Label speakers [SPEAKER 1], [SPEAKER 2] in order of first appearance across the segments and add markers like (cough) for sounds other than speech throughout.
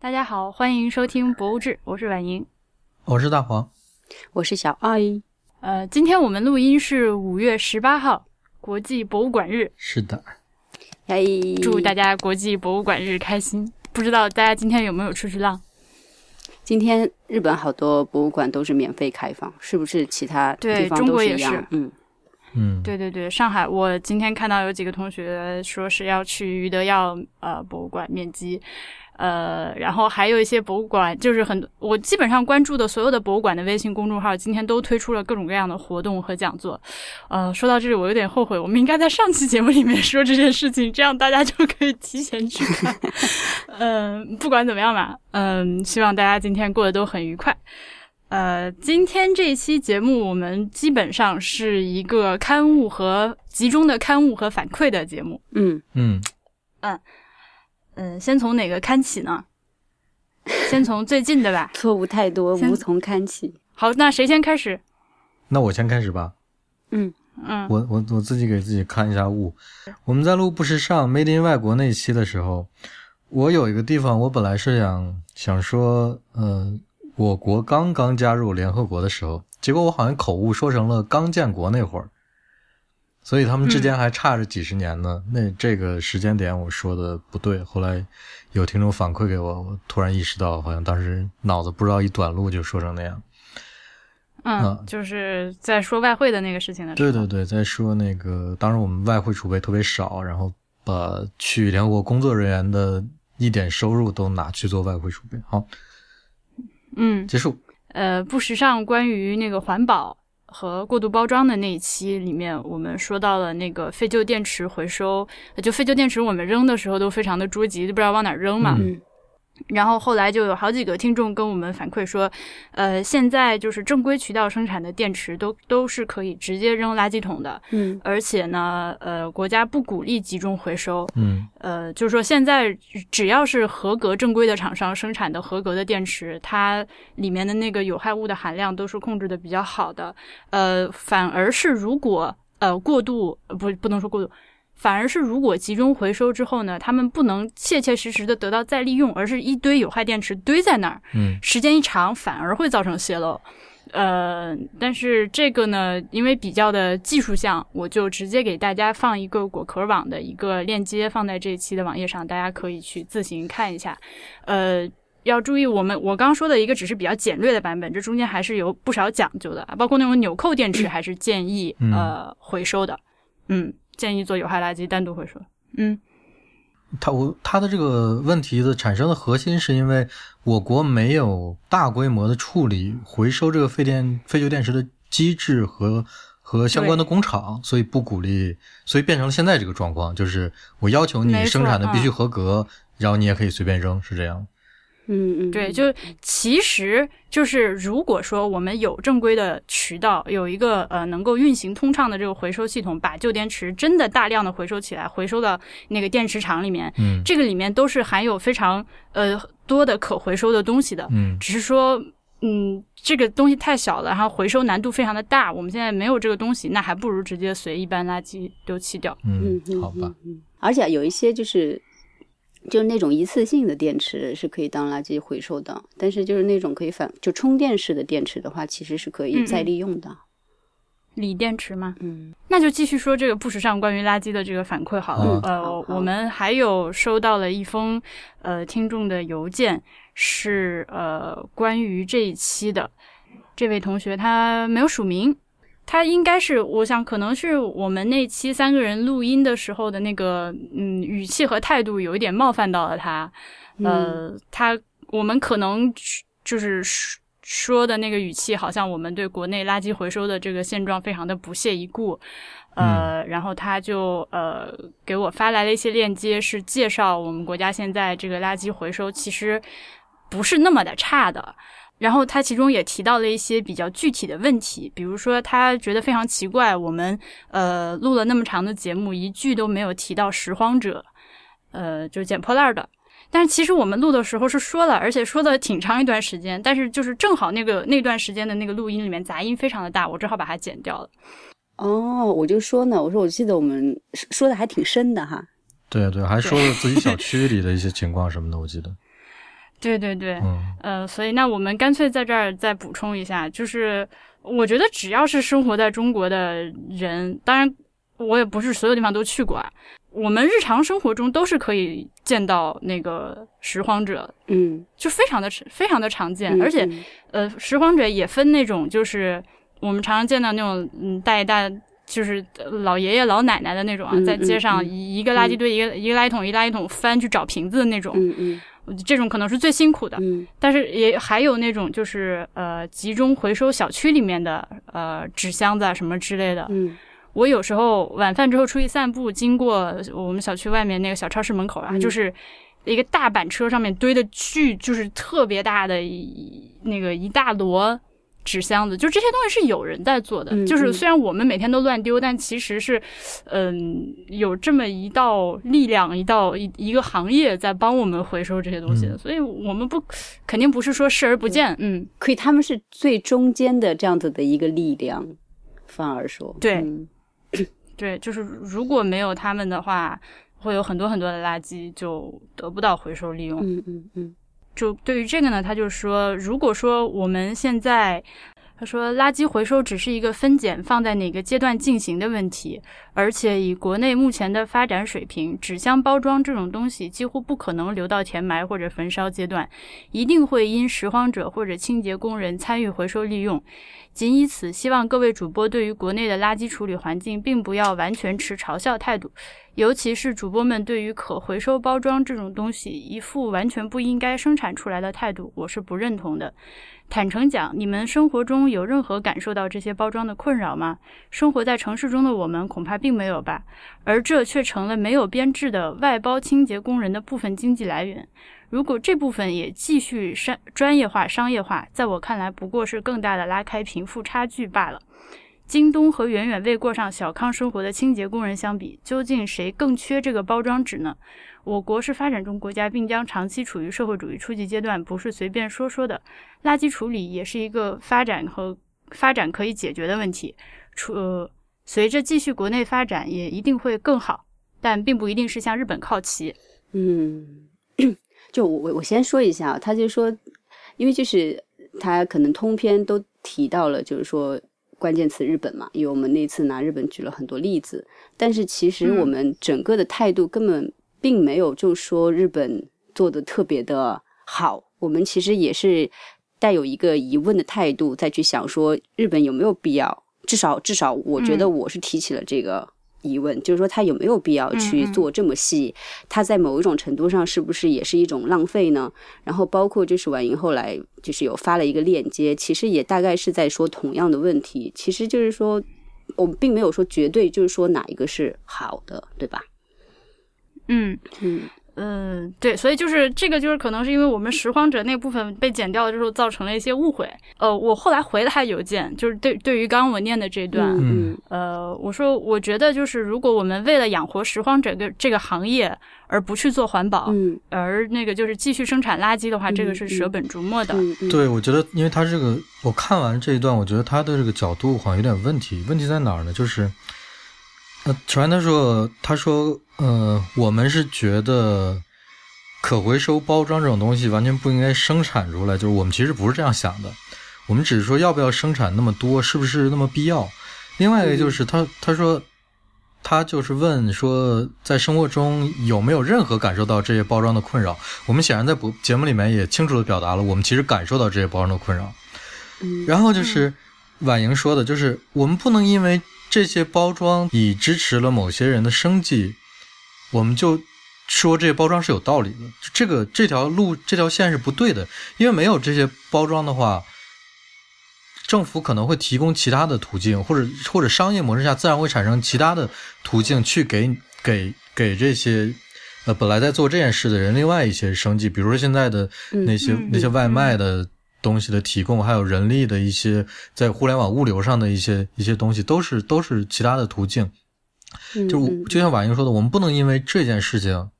[SPEAKER 1] 大家好，欢迎收听《博物志》，我是婉莹，
[SPEAKER 2] 我是大黄，
[SPEAKER 3] 我是小爱。
[SPEAKER 1] 呃，今天我们录音是五月十八号，国际博物馆日。
[SPEAKER 2] 是的，
[SPEAKER 3] 哎，
[SPEAKER 1] 祝大家国际博物馆日开心！不知道大家今天有没有出去浪？
[SPEAKER 3] 今天日本好多博物馆都是免费开放，是不是？其他对
[SPEAKER 1] 中国也
[SPEAKER 3] 是，嗯
[SPEAKER 2] 嗯，
[SPEAKER 1] 对对对，上海，我今天看到有几个同学说是要去余德耀呃博物馆面基。呃，然后还有一些博物馆，就是很我基本上关注的所有的博物馆的微信公众号，今天都推出了各种各样的活动和讲座。呃，说到这里，我有点后悔，我们应该在上期节目里面说这件事情，这样大家就可以提前去看。(laughs) 嗯，不管怎么样吧，嗯，希望大家今天过得都很愉快。呃，今天这一期节目我们基本上是一个刊物和集中的刊物和反馈的节目。
[SPEAKER 3] 嗯
[SPEAKER 2] 嗯
[SPEAKER 1] 嗯。嗯，先从哪个看起呢？(laughs) 先从最近的吧。
[SPEAKER 3] 错误太多，无从看起。
[SPEAKER 1] 好，那谁先开始？
[SPEAKER 2] 那我先开始吧。
[SPEAKER 3] 嗯
[SPEAKER 1] 嗯，
[SPEAKER 2] 我我我自己给自己看一下物。我们在录不时尚 Made in 外国那期的时候，我有一个地方，我本来是想想说，呃，我国刚刚加入联合国的时候，结果我好像口误说成了刚建国那会儿。所以他们之间还差着几十年呢。那这个时间点我说的不对。后来有听众反馈给我，我突然意识到，好像当时脑子不知道一短路就说成那样。
[SPEAKER 1] 嗯，就是在说外汇的那个事情的时
[SPEAKER 2] 候。对对对，在说那个当时我们外汇储备特别少，然后把去联合国工作人员的一点收入都拿去做外汇储备。好，
[SPEAKER 1] 嗯，
[SPEAKER 2] 结束。
[SPEAKER 1] 呃，不时尚关于那个环保。和过度包装的那一期里面，我们说到了那个废旧电池回收，就废旧电池我们扔的时候都非常的着急，就不知道往哪扔嘛。然后后来就有好几个听众跟我们反馈说，呃，现在就是正规渠道生产的电池都都是可以直接扔垃圾桶的，
[SPEAKER 3] 嗯，
[SPEAKER 1] 而且呢，呃，国家不鼓励集中回收，
[SPEAKER 2] 嗯，
[SPEAKER 1] 呃，就是说现在只要是合格正规的厂商生产的合格的电池，它里面的那个有害物的含量都是控制的比较好的，呃，反而是如果呃过度不不能说过度。反而是，如果集中回收之后呢，他们不能切切实实的得到再利用，而是一堆有害电池堆在那儿，
[SPEAKER 2] 嗯，
[SPEAKER 1] 时间一长反而会造成泄漏。呃，但是这个呢，因为比较的技术项，我就直接给大家放一个果壳网的一个链接，放在这一期的网页上，大家可以去自行看一下。呃，要注意，我们我刚说的一个只是比较简略的版本，这中间还是有不少讲究的，包括那种纽扣电池，还是建议呃回收的，嗯。建议做有害垃圾单独回收。嗯，
[SPEAKER 2] 他我他的这个问题的产生的核心是因为我国没有大规模的处理回收这个废电废旧电池的机制和和相关的工厂，所以不鼓励，所以变成了现在这个状况，就是我要求你生产的必须合格，然后你也可以随便扔，是这样。
[SPEAKER 3] 嗯嗯，
[SPEAKER 1] 对，就其实就是如果说我们有正规的渠道，有一个呃能够运行通畅的这个回收系统，把旧电池真的大量的回收起来，回收到那个电池厂里面，
[SPEAKER 2] 嗯，
[SPEAKER 1] 这个里面都是含有非常呃多的可回收的东西的，
[SPEAKER 2] 嗯，
[SPEAKER 1] 只是说嗯这个东西太小了，然后回收难度非常的大，我们现在没有这个东西，那还不如直接随一般垃圾丢弃掉，
[SPEAKER 2] 嗯，好吧，
[SPEAKER 3] 嗯，而且有一些就是。就是那种一次性的电池是可以当垃圾回收的，但是就是那种可以反就充电式的电池的话，其实是可以再利用的。
[SPEAKER 1] 锂电池吗？
[SPEAKER 3] 嗯，
[SPEAKER 1] 那就继续说这个不时尚关于垃圾的这个反馈好了。呃，我们还有收到了一封呃听众的邮件，是呃关于这一期的。这位同学他没有署名。他应该是，我想可能是我们那期三个人录音的时候的那个，嗯，语气和态度有一点冒犯到了他。呃，他我们可能就是说的那个语气，好像我们对国内垃圾回收的这个现状非常的不屑一顾。呃，然后他就呃给我发来了一些链接，是介绍我们国家现在这个垃圾回收其实不是那么的差的。然后他其中也提到了一些比较具体的问题，比如说他觉得非常奇怪，我们呃录了那么长的节目，一句都没有提到拾荒者，呃，就是捡破烂的。但是其实我们录的时候是说了，而且说的挺长一段时间，但是就是正好那个那段时间的那个录音里面杂音非常的大，我只好把它剪掉了。
[SPEAKER 3] 哦，我就说呢，我说我记得我们说的还挺深的哈。
[SPEAKER 2] 对对，还说了自己小区里的一些情况什么的，我记得。
[SPEAKER 1] 对对对，
[SPEAKER 2] 嗯。
[SPEAKER 1] 呃，所以那我们干脆在这儿再补充一下，就是我觉得只要是生活在中国的人，当然我也不是所有地方都去过啊，我们日常生活中都是可以见到那个拾荒者，
[SPEAKER 3] 嗯，
[SPEAKER 1] 就非常的非常的常见，
[SPEAKER 3] 嗯
[SPEAKER 1] 而且
[SPEAKER 3] 嗯
[SPEAKER 1] 呃，拾荒者也分那种，就是我们常常见到那种，嗯，带一大就是呃老爷爷老奶奶的那种啊，
[SPEAKER 3] 嗯
[SPEAKER 1] 在街上一一个垃圾堆一个一个垃圾桶一垃圾桶翻去找瓶子的那种，
[SPEAKER 3] 嗯嗯
[SPEAKER 1] 这种可能是最辛苦的。
[SPEAKER 3] 嗯
[SPEAKER 1] 但是也还有那种就是呃集中回收小区里面的呃纸箱子啊什么之类的。
[SPEAKER 3] 嗯
[SPEAKER 1] 我有时候晚饭之后出去散步，经过我们小区外面那个小超市门口啊，
[SPEAKER 3] 嗯
[SPEAKER 1] 就是一个大板车上面堆的巨，就是特别大的一那个一大摞纸箱子，就这些东西是有人在做的。
[SPEAKER 3] 嗯
[SPEAKER 1] 就是
[SPEAKER 3] 嗯
[SPEAKER 1] 虽然我们每天都乱丢，但其实是嗯、有这么一道力量，一道一一个行业在帮我们回收这些东西的。
[SPEAKER 2] 嗯
[SPEAKER 1] 所以我们不肯定不是说视而不见，嗯
[SPEAKER 3] 可以，他们是最中间的这样子的一个力量，反而说，
[SPEAKER 1] 对
[SPEAKER 3] 嗯 (clears throat)
[SPEAKER 1] 对，就是如果没有他们的话，会有很多很多的垃圾就得不到回收利用。
[SPEAKER 3] 嗯嗯嗯
[SPEAKER 1] 就对于这个呢，他就说，如果说我们现在，他说垃圾回收只是一个分拣放在哪个阶段进行的问题，而且以国内目前的发展水平，纸箱包装这种东西几乎不可能留到填埋或者焚烧阶段，一定会因拾荒者或者清洁工人参与回收利用。仅以此，希望各位主播对于国内的垃圾处理环境，并不要完全持嘲笑态度，尤其是主播们对于可回收包装这种东西一副完全不应该生产出来的态度，我是不认同的。坦诚讲，你们生活中有任何感受到这些包装的困扰吗？生活在城市中的我们恐怕并没有吧，而这却成了没有编制的外包清洁工人的部分经济来源。如果这部分也继续商专业化、商业化，在我看来不过是更大的拉开贫富差距罢了。京东和远远未过上小康生活的清洁工人相比，究竟谁更缺这个包装纸呢？我国是发展中国家，并将长期处于社会主义初级阶段，不是随便说说的。垃圾处理也是一个发展和发展可以解决的问题。除、呃、随着继续国内发展，也一定会更好，但并不一定是向日本靠齐。
[SPEAKER 3] 嗯，(coughs) 就我我我先说一下，他就说，因为就是他可能通篇都提到了，就是说关键词日本嘛，因为我们那次拿日本举了很多例子，但是其实
[SPEAKER 1] 嗯。
[SPEAKER 3] 我们整个的态度根本并没有就说日本做的特别的好，我们其实也是带有一个疑问的态度再去想说日本有没有必要，至少至少我觉得我是提起了这个。疑问就是说，他有没有必要去做这么细？他在某一种程度上是不是也是一种浪费呢？然后包括就是婉莹后来就是有发了一个链接，其实也大概是在说同样的问题。其实就是说，我们并没有说绝对就是说哪一个是好的，对吧？
[SPEAKER 1] 嗯
[SPEAKER 3] 嗯
[SPEAKER 1] 嗯，对，所以就是这个，就是可能是因为我们拾荒者那部分被剪掉了之后，造成了一些误会。呃，我后来回了他邮件，就是对对于刚刚我念的这段，
[SPEAKER 3] 嗯
[SPEAKER 1] 呃，我说我觉得就是如果我们为了养活拾荒者这个这个行业而不去做环保，
[SPEAKER 3] 嗯
[SPEAKER 1] 而那个就是继续生产垃圾的话，这个是舍本逐末的。
[SPEAKER 3] 嗯嗯，
[SPEAKER 2] 对，我觉得，因为他这个，我看完这一段，我觉得他的这个角度好像有点问题。问题在哪儿呢？就是，呃，首先他说，他说，呃，我们是觉得可回收包装这种东西完全不应该生产出来，就是我们其实不是这样想的，我们只是说要不要生产那么多，是不是那么必要。另外一个就是他他说。他就是问说，在生活中有没有任何感受到这些包装的困扰？我们显然在播节目里面也清楚的表达了，我们其实感受到这些包装的困扰。
[SPEAKER 3] 嗯
[SPEAKER 2] 然后就是婉莹说的，就是我们不能因为这些包装以支持了某些人的生计，我们就说这些包装是有道理的。这个这条路这条线是不对的，因为没有这些包装的话，政府可能会提供其他的途径，或者或者商业模式下自然会产生其他的途径去给给给这些。呃，本来在做这件事的人，另外一些生计，比如说现在的那些、
[SPEAKER 1] 嗯
[SPEAKER 2] 那些外卖的东西的提供，还有人力的一些在互联网物流上的一些一些东西，都是都是其他的途径。就就像婉莹说的，我们不能因为这件事情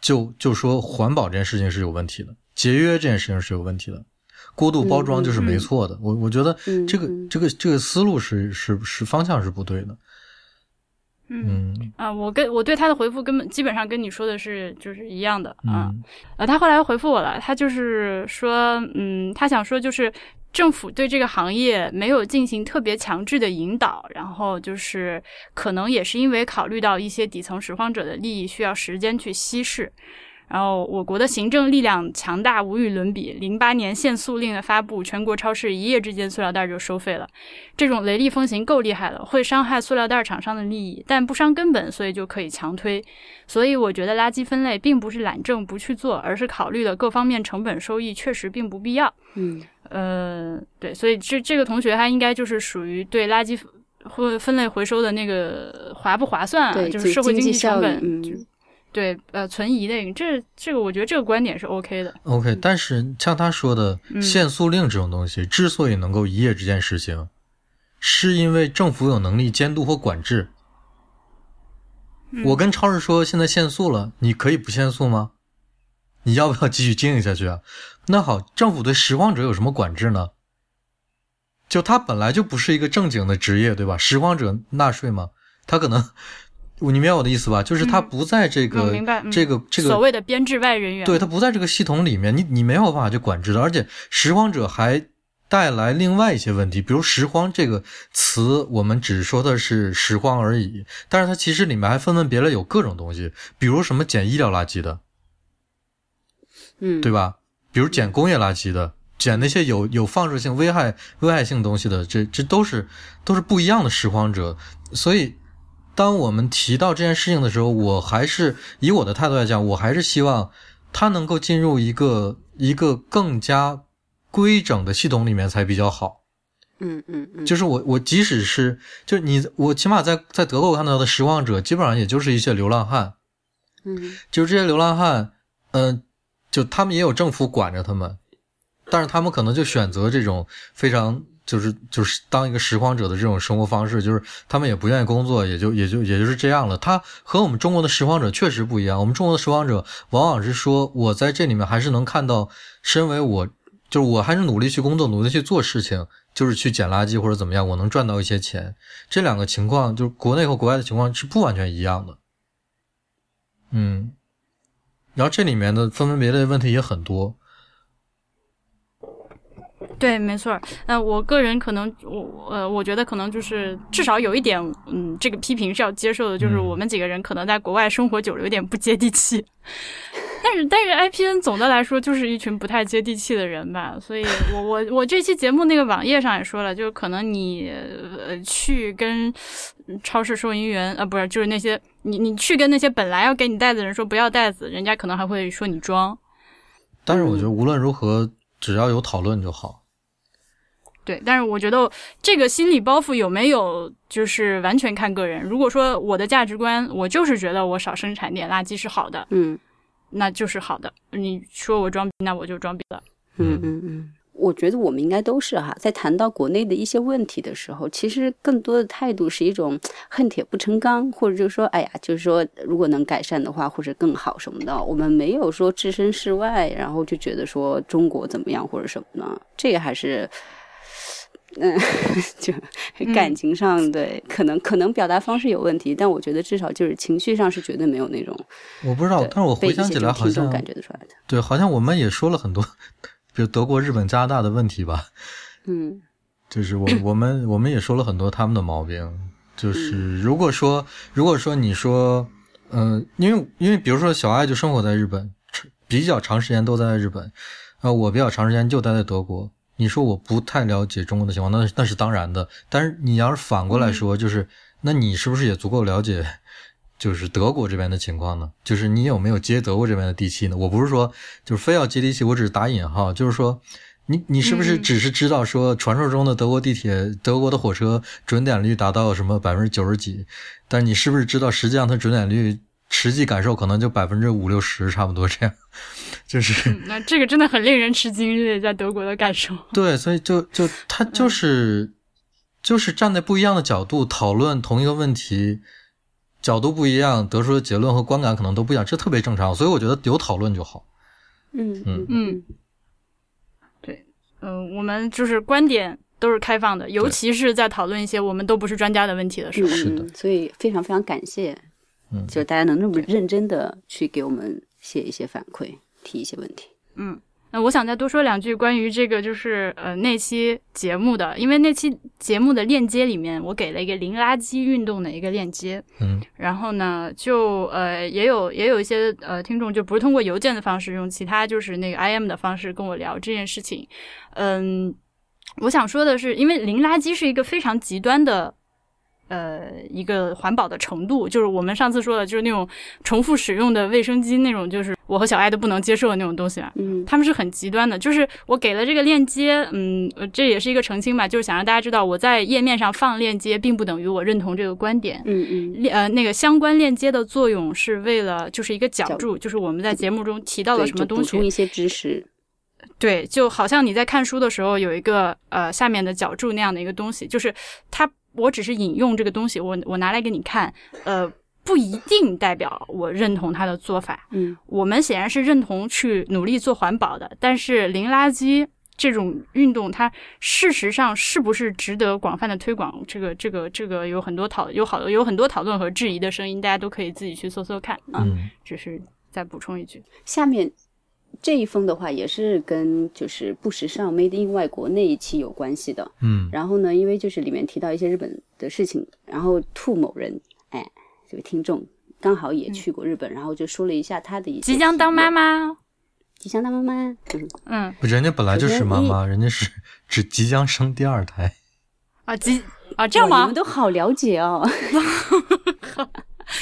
[SPEAKER 2] 就就说环保这件事情是有问题的，节约这件事情是有问题的，过度包装就是没错的。我我觉得
[SPEAKER 3] 嗯
[SPEAKER 2] 这个
[SPEAKER 3] 嗯
[SPEAKER 2] 这个这个思路是是是方向是不对的。嗯
[SPEAKER 1] 啊，我跟我对他的回复根本基本上跟你说的是就是一样的啊。
[SPEAKER 2] 嗯
[SPEAKER 1] 呃，他后来回复我了，他就是说，嗯，他想说就是政府对这个行业没有进行特别强制的引导，然后就是可能也是因为考虑到一些底层拾荒者的利益需要时间去稀释。然后，我国的行政力量强大，无与伦比。零八年限塑令的发布，全国超市一夜之间塑料袋就收费了。这种雷厉风行够厉害了，会伤害塑料袋厂商的利益，但不伤根本，所以就可以强推。所以我觉得垃圾分类并不是懒政不去做，而是考虑了各方面成本收益，确实并不必要。
[SPEAKER 3] 嗯
[SPEAKER 1] 呃，对，所以这这个同学他应该就是属于对垃圾或分类回收的那个划不划算啊，就是社会
[SPEAKER 3] 经济
[SPEAKER 1] 济成本，
[SPEAKER 3] 嗯
[SPEAKER 1] 就对呃存疑的，这这个我觉得这个观点是 OK 的。
[SPEAKER 2] ，OK，但是像他说的，
[SPEAKER 1] 嗯
[SPEAKER 2] 限速令这种东西之所以能够一夜之间实行，是因为政府有能力监督或管制。我跟超市说现在限速了，你可以不限速吗？你要不要继续经营下去啊？那好，政府对拾荒者有什么管制呢？就他本来就不是一个正经的职业，对吧？拾荒者纳税吗？他可能，你明白我的意思吧？就是他
[SPEAKER 1] 嗯
[SPEAKER 2] 不在这个、这个这个
[SPEAKER 1] 所谓的编制外人员，
[SPEAKER 2] 对，他不在这个系统里面，你你没有办法去管制的，而且拾荒者还带来另外一些问题，比如拾荒这个词，我们只说的是拾荒而已，但是它其实里面还分门别类有各种东西，比如什么捡医疗垃圾的，
[SPEAKER 3] 嗯，
[SPEAKER 2] 对吧？比如捡工业垃圾的，捡那些有有放射性、危害危害性东西的，这这都是都是不一样的拾荒者。所以，当我们提到这件事情的时候，我还是以我的态度来讲，我还是希望它能够进入一个一个更加规整的系统里面才比较好。
[SPEAKER 3] 嗯嗯嗯，
[SPEAKER 2] 就是我我即使是就你我起码在在德国我看到的拾荒者，基本上也就是一些流浪汉。
[SPEAKER 3] 嗯
[SPEAKER 2] 就是这些流浪汉，嗯、就他们也有政府管着他们，但是他们可能就选择这种非常就是就是当一个拾荒者的这种生活方式，就是他们也不愿意工作，也就也就也就是这样了。他和我们中国的拾荒者确实不一样。我们中国的拾荒者往往是说，我在这里面还是能看到，身为我就是我还是努力去工作，努力去做事情，就是去捡垃圾或者怎么样，我能赚到一些钱。这两个情况，就是国内和国外的情况是不完全一样的。嗯，然后这里面的分门别类问题也很多。
[SPEAKER 1] 对，没错儿。那我个人可能，我呃，我觉得可能就是至少有一点，嗯，这个批评是要接受的，就是
[SPEAKER 2] 嗯
[SPEAKER 1] 我们几个人可能在国外生活久了，有点不接地气。(laughs) 但是，但是 IPN 总的来说就是一群不太接地气的人吧，所以我我我这期节目那个网页上也说了，就是可能你呃去跟超市收银员啊，不是，就是那些你你去跟那些本来要给你袋子的人说不要袋子，人家可能还会说你装。
[SPEAKER 2] 但是我觉得无论如何，只要有讨论就好。
[SPEAKER 1] 对，但是我觉得这个心理包袱有没有，就是完全看个人。如果说我的价值观，我就是觉得我少生产点垃圾是好的，
[SPEAKER 3] 嗯
[SPEAKER 1] 那就是好的。你说我装逼，那我就装逼了。
[SPEAKER 3] 嗯嗯嗯，我觉得我们应该都是哈，在谈到国内的一些问题的时候，其实更多的态度是一种恨铁不成钢，或者就是说，哎呀，就是说如果能改善的话，或者更好什么的，我们没有说置身事外，然后就觉得说中国怎么样或者什么呢？这个还是。嗯，(laughs) 就感情上对，可能可能表达方式有问题，但我觉得至少就是情绪上是绝对没有那种
[SPEAKER 2] 我不知道，但是我回想起来，好像
[SPEAKER 3] 感觉得出来的。
[SPEAKER 2] 对，好像我们也说了很多，比如德国、日本、加拿大的问题吧。
[SPEAKER 3] 嗯
[SPEAKER 2] 就是我 (coughs) 我们我们也说了很多他们的毛病。就是如果说如果说你说，嗯、因为因为比如说小爱就生活在日本，比较长时间都在日本，啊，我比较长时间就待在德国。你说我不太了解中国的情况，那那是当然的。但是你要是反过来说，就是那你是不是也足够了解，就是德国这边的情况呢？就是你有没有接德国这边的地气呢？我不是说就是非要接地气，我只是打引号，就是说你你是不是
[SPEAKER 1] 嗯
[SPEAKER 2] 只是知道说传说中的德国地铁、德国的火车准点率达到什么百分之九十几？但是你是不是知道实际上它准点率实际感受可能就百分之五六十差不多这样？(laughs) 就是。
[SPEAKER 1] 嗯，那这个真的很令人吃惊，这在德国的感受。
[SPEAKER 2] 对，所以就就他就是、就是站在不一样的角度讨论同一个问题，角度不一样，得出的结论和观感可能都不一样，这特别正常。所以我觉得有讨论就好。
[SPEAKER 3] 嗯
[SPEAKER 2] 嗯
[SPEAKER 1] 嗯，对，嗯、我们就是观点都是开放的，尤其是在讨论一些我们都不是专家的问题的时候。
[SPEAKER 2] 是的
[SPEAKER 3] 嗯，所以非常非常感谢，
[SPEAKER 2] 嗯
[SPEAKER 3] 就是大家能那么认真的去给我们写一些反馈，提一些问题。
[SPEAKER 1] 那我想再多说两句关于这个，就是呃那期节目的，因为那期节目的链接里面，我给了一个零垃圾运动的一个链接，
[SPEAKER 2] 嗯，
[SPEAKER 1] 然后呢，就呃也有也有一些呃听众就不是通过邮件的方式，用其他就是那个 I M 的方式跟我聊这件事情，嗯，我想说的是，因为零垃圾是一个非常极端的。呃，一个环保的程度，就是我们上次说的，就是那种重复使用的卫生巾那种，就是我和小爱都不能接受的那种东西啊。
[SPEAKER 3] 嗯
[SPEAKER 1] 他们是很极端的，就是我给了这个链接，嗯，呃这也是一个澄清吧，就是想让大家知道，我在页面上放链接，并不等于我认同这个观点。
[SPEAKER 3] 嗯嗯，
[SPEAKER 1] 链呃，那个相关链接的作用是为了，就是一个角
[SPEAKER 3] 角
[SPEAKER 1] 注，就是我们在节目中提到了，什么东西
[SPEAKER 3] 就补充，一些知识。
[SPEAKER 1] 对，就好像你在看书的时候有一个呃下面的角注那样的一个东西，就是它，我只是引用这个东西，我我拿来给你看，呃，不一定代表我认同他的做法。
[SPEAKER 3] 嗯
[SPEAKER 1] 我们显然是认同去努力做环保的，但是零垃圾这种运动，它事实上是不是值得广泛的推广？这个、这个、这个有很多讨有好有很多讨论和质疑的声音，大家都可以自己去搜搜看啊。
[SPEAKER 2] 嗯
[SPEAKER 1] 只是再补充一句，
[SPEAKER 3] 下面这一封的话也是跟就是不时尚 Made in 外国那一期有关系的。
[SPEAKER 2] 嗯
[SPEAKER 3] 然后呢，因为就是里面提到一些日本的事情，然后兔某人，哎，这位听众刚好也去过日本，然后就说了一下他的一些
[SPEAKER 1] 即将当妈
[SPEAKER 3] 妈，即将当妈妈，嗯，
[SPEAKER 1] 嗯
[SPEAKER 2] 人家本来就是妈妈，人家是只即将生第二胎。
[SPEAKER 1] 啊即啊这样吗
[SPEAKER 3] 哇你们？都好了解哦。(laughs)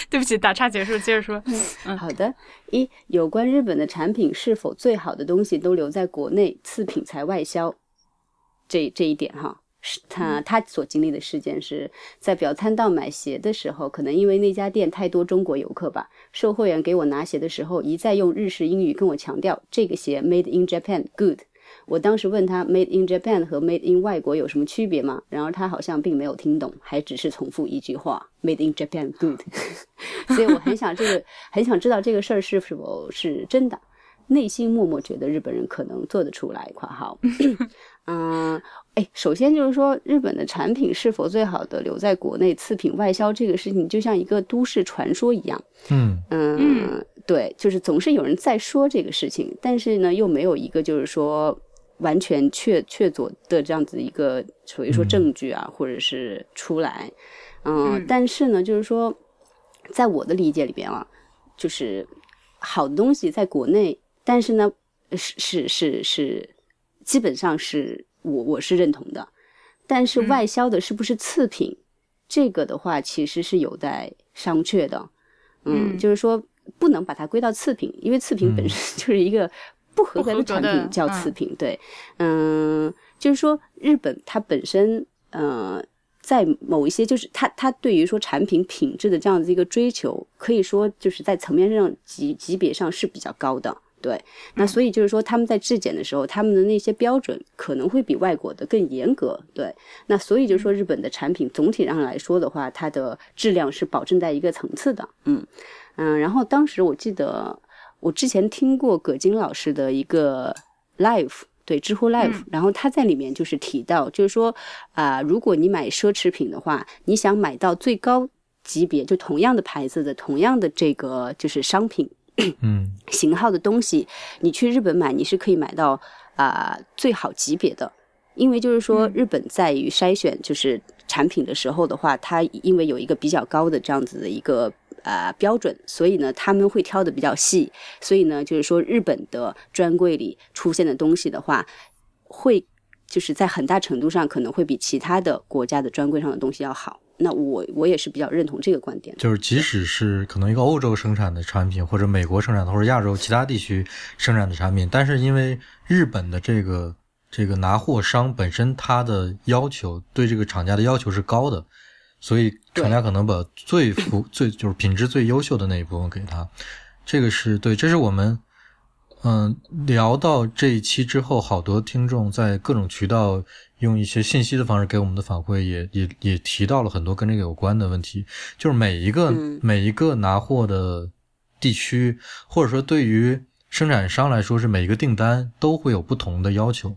[SPEAKER 1] 对不起，打岔结束，接着说。嗯
[SPEAKER 3] 好的，一有关日本的产品是否最好的东西都留在国内，次品才外销，这这一点哈，是他他所经历的事件是在表参道买鞋的时候，可能因为那家店太多中国游客吧，售货员给我拿鞋的时候，一再用日式英语跟我强调这个鞋 made in Japan good。我当时问他 “Made in Japan” 和 “Made in 外国”有什么区别吗？然而他好像并没有听懂，还只是重复一句话 “Made in Japan good”。(laughs) 所以我很想这个，很想知道这个事儿是否是真的。内心默默觉得日本人可能做得出来（括号）。(laughs) 嗯，哎，首先就是说，日本的产品是否最好的留在国内，次品外销这个事情，就像一个都市传说一样。
[SPEAKER 2] 嗯
[SPEAKER 3] 嗯，对，就是总是有人在说这个事情，但是呢，又没有一个就是说完全确确凿的这样子一个属于说
[SPEAKER 2] 嗯
[SPEAKER 3] 证据啊，或者是出来。嗯，
[SPEAKER 1] 嗯
[SPEAKER 3] 但是呢，就是说，在我的理解里边啊，就是好的东西在国内，但是呢，是是是是，基本上是我我是认同的，但是
[SPEAKER 1] 嗯
[SPEAKER 3] 外销的是不是次品，这个的话其实是有待商榷的。嗯，
[SPEAKER 1] 嗯
[SPEAKER 3] 就是说不能把它归到次品，因为次品本身 (laughs) 就是一个不合格的产品叫次品。对，嗯，就是说日本它本身，呃，在某一些就是它它对于说产品品质的这样子一个追求，可以说就是在层面上级级别上是比较高的。对，那所以就是说他们在质检的时候，他们的那些标准可能会比外国的更严格。对，那所以就是说日本的产品总体上来说的话，它的质量是保证在一个层次的。嗯嗯，然后当时我记得我之前听过葛金老师的一个 live。对，知乎 Live，、
[SPEAKER 1] 嗯
[SPEAKER 3] 然后他在里面就是提到，就是说啊、如果你买奢侈品的话，你想买到最高级别，就同样的牌子的、同样的这个就是商品，
[SPEAKER 2] 嗯 (clears throat)
[SPEAKER 3] 型号的东西，你去日本买，你是可以买到啊、最好级别的。因为就是说，日本在于筛选就是产品的时候的话，它因为有一个比较高的这样子的一个啊、标准，所以呢他们会挑的比较细。所以呢，就是说日本的专柜里出现的东西的话，会就是在很大程度上可能会比其他的国家的专柜上的东西要好。那我我也是比较认同这个观点。
[SPEAKER 2] 就是即使是可能一个欧洲生产的产品，或者美国生产的，或者亚洲其他地区生产的产品，但是因为日本的这个这个拿货商本身它的要求对这个厂家的要求是高的，所以厂家可能把最服最就是品质最优秀的那一部分给他。这个是对，这是我们嗯聊到这一期之后，好多听众在各种渠道用一些信息的方式给我们的反馈也，也也提到了很多跟这个有关的问题。就是每一个、
[SPEAKER 3] 嗯
[SPEAKER 2] 每一个拿货的地区，或者说对于生产商来说，是每一个订单都会有不同的要求。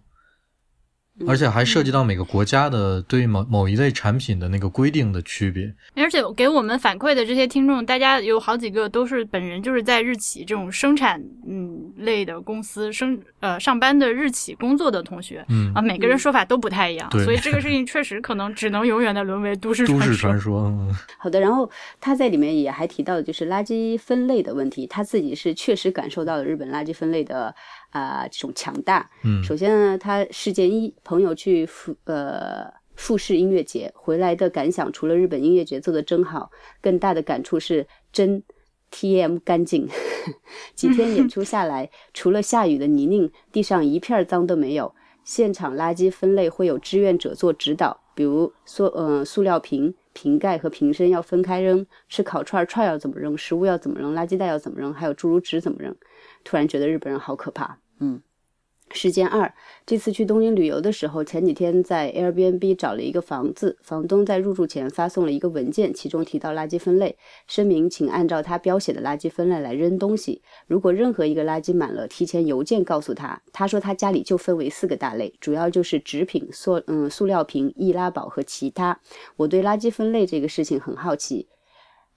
[SPEAKER 2] 而且还涉及到每个国家的对某某一类产品的那个规定的区别。
[SPEAKER 1] 而且给我们反馈的这些听众，大家有好几个都是本人就是在日企这种生产嗯类的公司生呃上班的日企工作的同学，
[SPEAKER 2] 嗯。
[SPEAKER 1] 啊，每个人说法都不太一样，
[SPEAKER 2] 对。
[SPEAKER 1] 所以这个事情确实可能只能永远的沦为都市
[SPEAKER 2] 都市。传说，嗯。
[SPEAKER 3] 好的，然后他在里面也还提到的就是垃圾分类的问题，他自己是确实感受到了日本垃圾分类的啊、这种强大。
[SPEAKER 2] 嗯
[SPEAKER 3] 首先呢，他事件一，朋友去富呃富士音乐节回来的感想，除了日本音乐节做的真好，更大的感触是真 TM 干净。(laughs) 几天演出下来，除了下雨的泥泞，地上一片脏都没有。现场垃圾分类会有志愿者做指导，比如塑呃塑料瓶、瓶盖和瓶身要分开扔，吃烤串串要怎么扔，食物要怎么扔，垃圾袋要怎么扔，还有诸如纸怎么扔。突然觉得日本人好可怕。嗯，事件二，这次去东京旅游的时候，前几天在 Airbnb 找了一个房子，房东在入住前发送了一个文件，其中提到垃圾分类，声明请按照他标写的垃圾分类来扔东西。如果任何一个垃圾满了，提前邮件告诉他。他说他家里就分为四个大类，主要就是纸品、塑嗯塑料瓶、易拉宝和其他。我对垃圾分类这个事情很好奇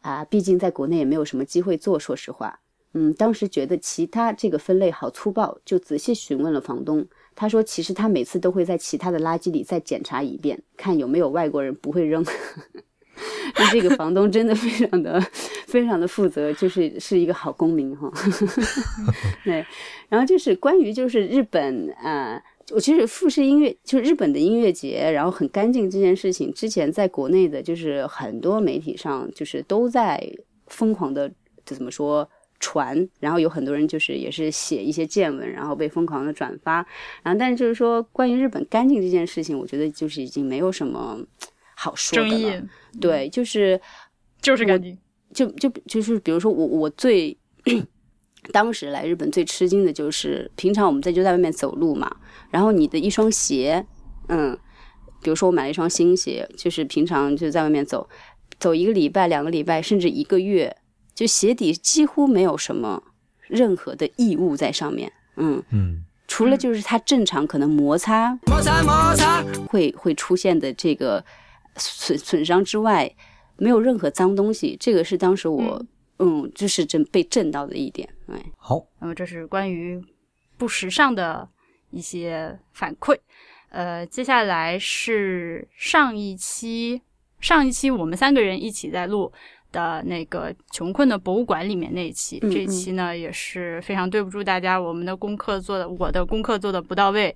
[SPEAKER 3] 啊，毕竟在国内也没有什么机会做，说实话。嗯，当时觉得其他这个分类好粗暴，就仔细询问了房东。他说，其实他每次都会在其他的垃圾里再检查一遍，看有没有外国人不会扔。(laughs) 那这个房东真的非常的非常的负责，就是是一个好公民哈。(laughs) 对，然后就是关于就是日本啊。我其实富士音乐就是日本的音乐节，然后很干净这件事情，之前在国内的就是很多媒体上就是都在疯狂的就怎么说传，然后有很多人就是也是写一些见闻，然后被疯狂的转发，然后但是就是说关于日本干净这件事情，我觉得就是已经没有什么好说的
[SPEAKER 1] 争议。
[SPEAKER 3] 了。对，就是
[SPEAKER 1] 就是干净，
[SPEAKER 3] 就就就是比如说我我最 (coughs) 当时来日本最吃惊的就是，平常我们在就在外面走路嘛，然后你的一双鞋，嗯，比如说我买了一双新鞋，就是平常就在外面走，走一个礼拜、两个礼拜，甚至一个月，就鞋底几乎没有什么任何的异物在上面，嗯，
[SPEAKER 2] 嗯
[SPEAKER 3] 除了就是它正常可能摩擦
[SPEAKER 4] 摩擦摩擦，
[SPEAKER 3] 会会出现的这个损损伤之外，没有任何脏东西。这个是当时我嗯，就是真被震到的一点。哎，
[SPEAKER 2] 好，
[SPEAKER 1] 那么这是关于不时尚的一些反馈。呃，接下来是上一期上一期我们三个人一起在录的那个穷困的博物馆里面那一期，
[SPEAKER 3] 嗯
[SPEAKER 1] 这一期呢也是非常对不住大家，我们的功课做的我的功课做的不到位，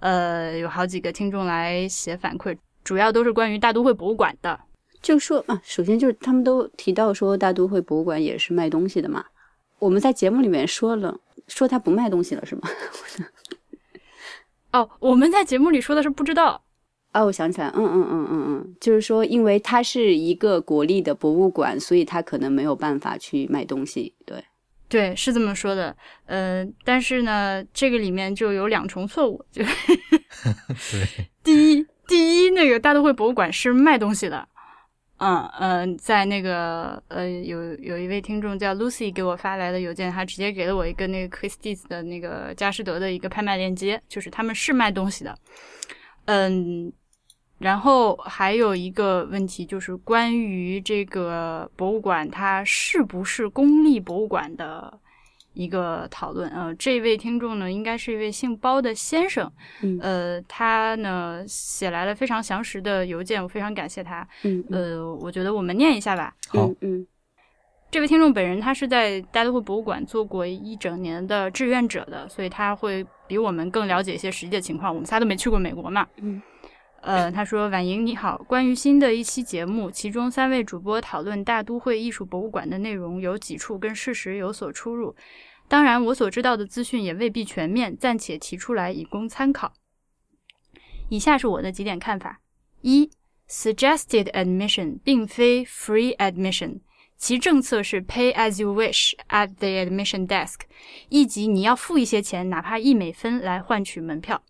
[SPEAKER 1] 呃，有好几个听众来写反馈，主要都是关于大都会博物馆的。
[SPEAKER 3] 就说啊，首先就是他们都提到说大都会博物馆也是卖东西的嘛。我们在节目里面说了，说他不卖东西了是吗？(laughs)
[SPEAKER 1] 哦，我们在节目里说的是不知道，
[SPEAKER 3] 哦，我想起来，嗯嗯嗯嗯嗯，就是说，因为它是一个国立的博物馆，所以它可能没有办法去卖东西。对，
[SPEAKER 1] 对，是这么说的。呃，但是呢，这个里面就有两重错误。就
[SPEAKER 2] 对，(laughs)
[SPEAKER 1] 第一，第一，那个大都会博物馆是卖东西的。嗯嗯、呃在那个呃，有有一位听众叫 Lucy 给我发来的邮件，他直接给了我一个那个 Christie's 的那个佳士得的一个拍卖链接，就是他们是卖东西的。嗯，然后还有一个问题就是关于这个博物馆它是不是公立博物馆的一个讨论。呃，这位听众呢，应该是一位姓包的先生，
[SPEAKER 3] 嗯
[SPEAKER 1] 呃，他呢写来了非常详实的邮件，我非常感谢他。
[SPEAKER 3] 嗯嗯
[SPEAKER 1] 呃，我觉得我们念一下吧。
[SPEAKER 2] 好
[SPEAKER 3] 嗯，嗯
[SPEAKER 1] 这位听众本人他是在大都会博物馆做过一整年的志愿者的，所以他会比我们更了解一些实际的情况。我们仨都没去过美国嘛。
[SPEAKER 3] 嗯。
[SPEAKER 1] 呃，他说：“婉莹你好，关于新的一期节目，其中三位主播讨论大都会艺术博物馆的内容有几处跟事实有所出入，当然我所知道的资讯也未必全面，暂且提出来以供参考。以下是我的几点看法：一，suggested admission 并非 free admission。其政策是 pay as you wish at the admission desk，以及你要付一些钱，哪怕一美分来换取门票。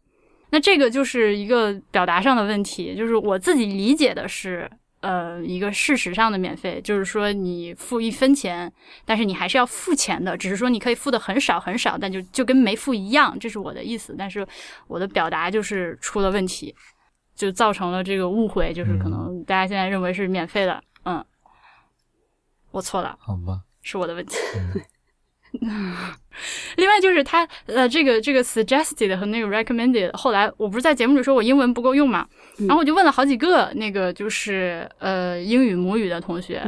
[SPEAKER 1] 那这个就是一个表达上的问题，就是我自己理解的是，呃一个事实上的免费，就是说你付一分钱，但是你还是要付钱的，只是说你可以付的很少很少，但就就跟没付一样，这是我的意思。但是我的表达就是出了问题，就造成了这个误会，就是可能大家现在认为是免费的，嗯，我错了，
[SPEAKER 2] 好吧，
[SPEAKER 1] 是我的问题。(laughs) 另外就是他呃，这个这个 suggested 和那个 recommended，后来我不是在节目里说我英文不够用嘛，然后我就问了好几个那个就是呃英语母语的同学，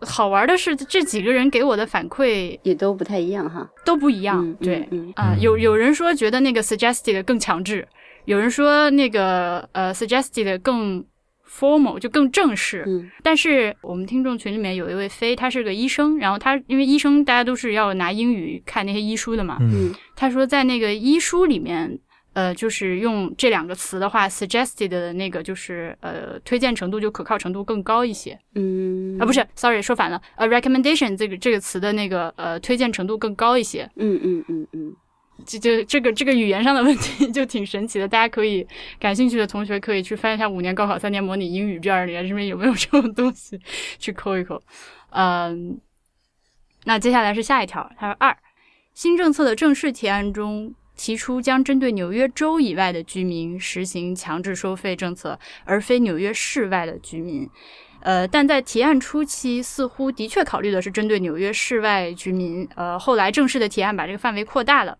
[SPEAKER 1] 好玩的是这几个人给我的反馈
[SPEAKER 3] 也都不太一样哈，
[SPEAKER 1] 都不一样，对啊，有有人说觉得那个 suggested 更强制，有人说那个呃 suggested 更。Formal 就更正式，
[SPEAKER 3] 嗯，
[SPEAKER 1] 但是我们听众群里面有一位飞，他是个医生，然后他因为医生大家都是要拿英语看那些医书的嘛，
[SPEAKER 2] 嗯，
[SPEAKER 1] 他说在那个医书里面，呃，就是用这两个词的话，suggested 的那个就是呃推荐程度就可靠程度更高一些，
[SPEAKER 3] 嗯，
[SPEAKER 1] 啊不是，sorry 说反了，呃 recommendation 这个这个词的那个呃推荐程度更高一些，
[SPEAKER 3] 嗯嗯嗯嗯。
[SPEAKER 1] 这就这个这个语言上的问题 (laughs) 就挺神奇的，大家可以感兴趣的同学可以去翻一下五年高考三年模拟英语卷里面，这边有没有 (laughs) 这种东西去抠一抠。嗯，那接下来是下一条，他说二，新政策的正式提案中提出将针对纽约州以外的居民实行强制收费政策，而非纽约市外的居民。呃，但在提案初期，似乎的确考虑的是针对纽约市外居民。呃，后来正式的提案把这个范围扩大了。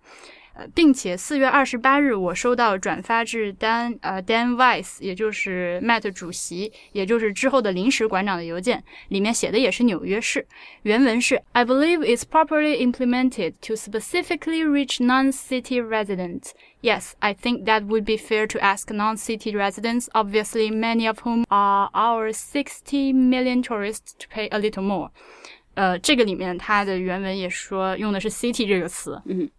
[SPEAKER 1] 呃，并且四月二十八日，我收到转发至 Dan 呃 Dan Weiss，也就是 Matt 主席，也就是之后的临时馆长的邮件，里面写的也是纽约市。原文是：I believe it's properly implemented to specifically reach non-city residents. Yes, I think that would be fair to ask non-city residents, obviously many of whom are our 60 million tourists, to pay a little more. 呃，这个里面它的原文也说用的是 city 这个词。
[SPEAKER 3] 嗯。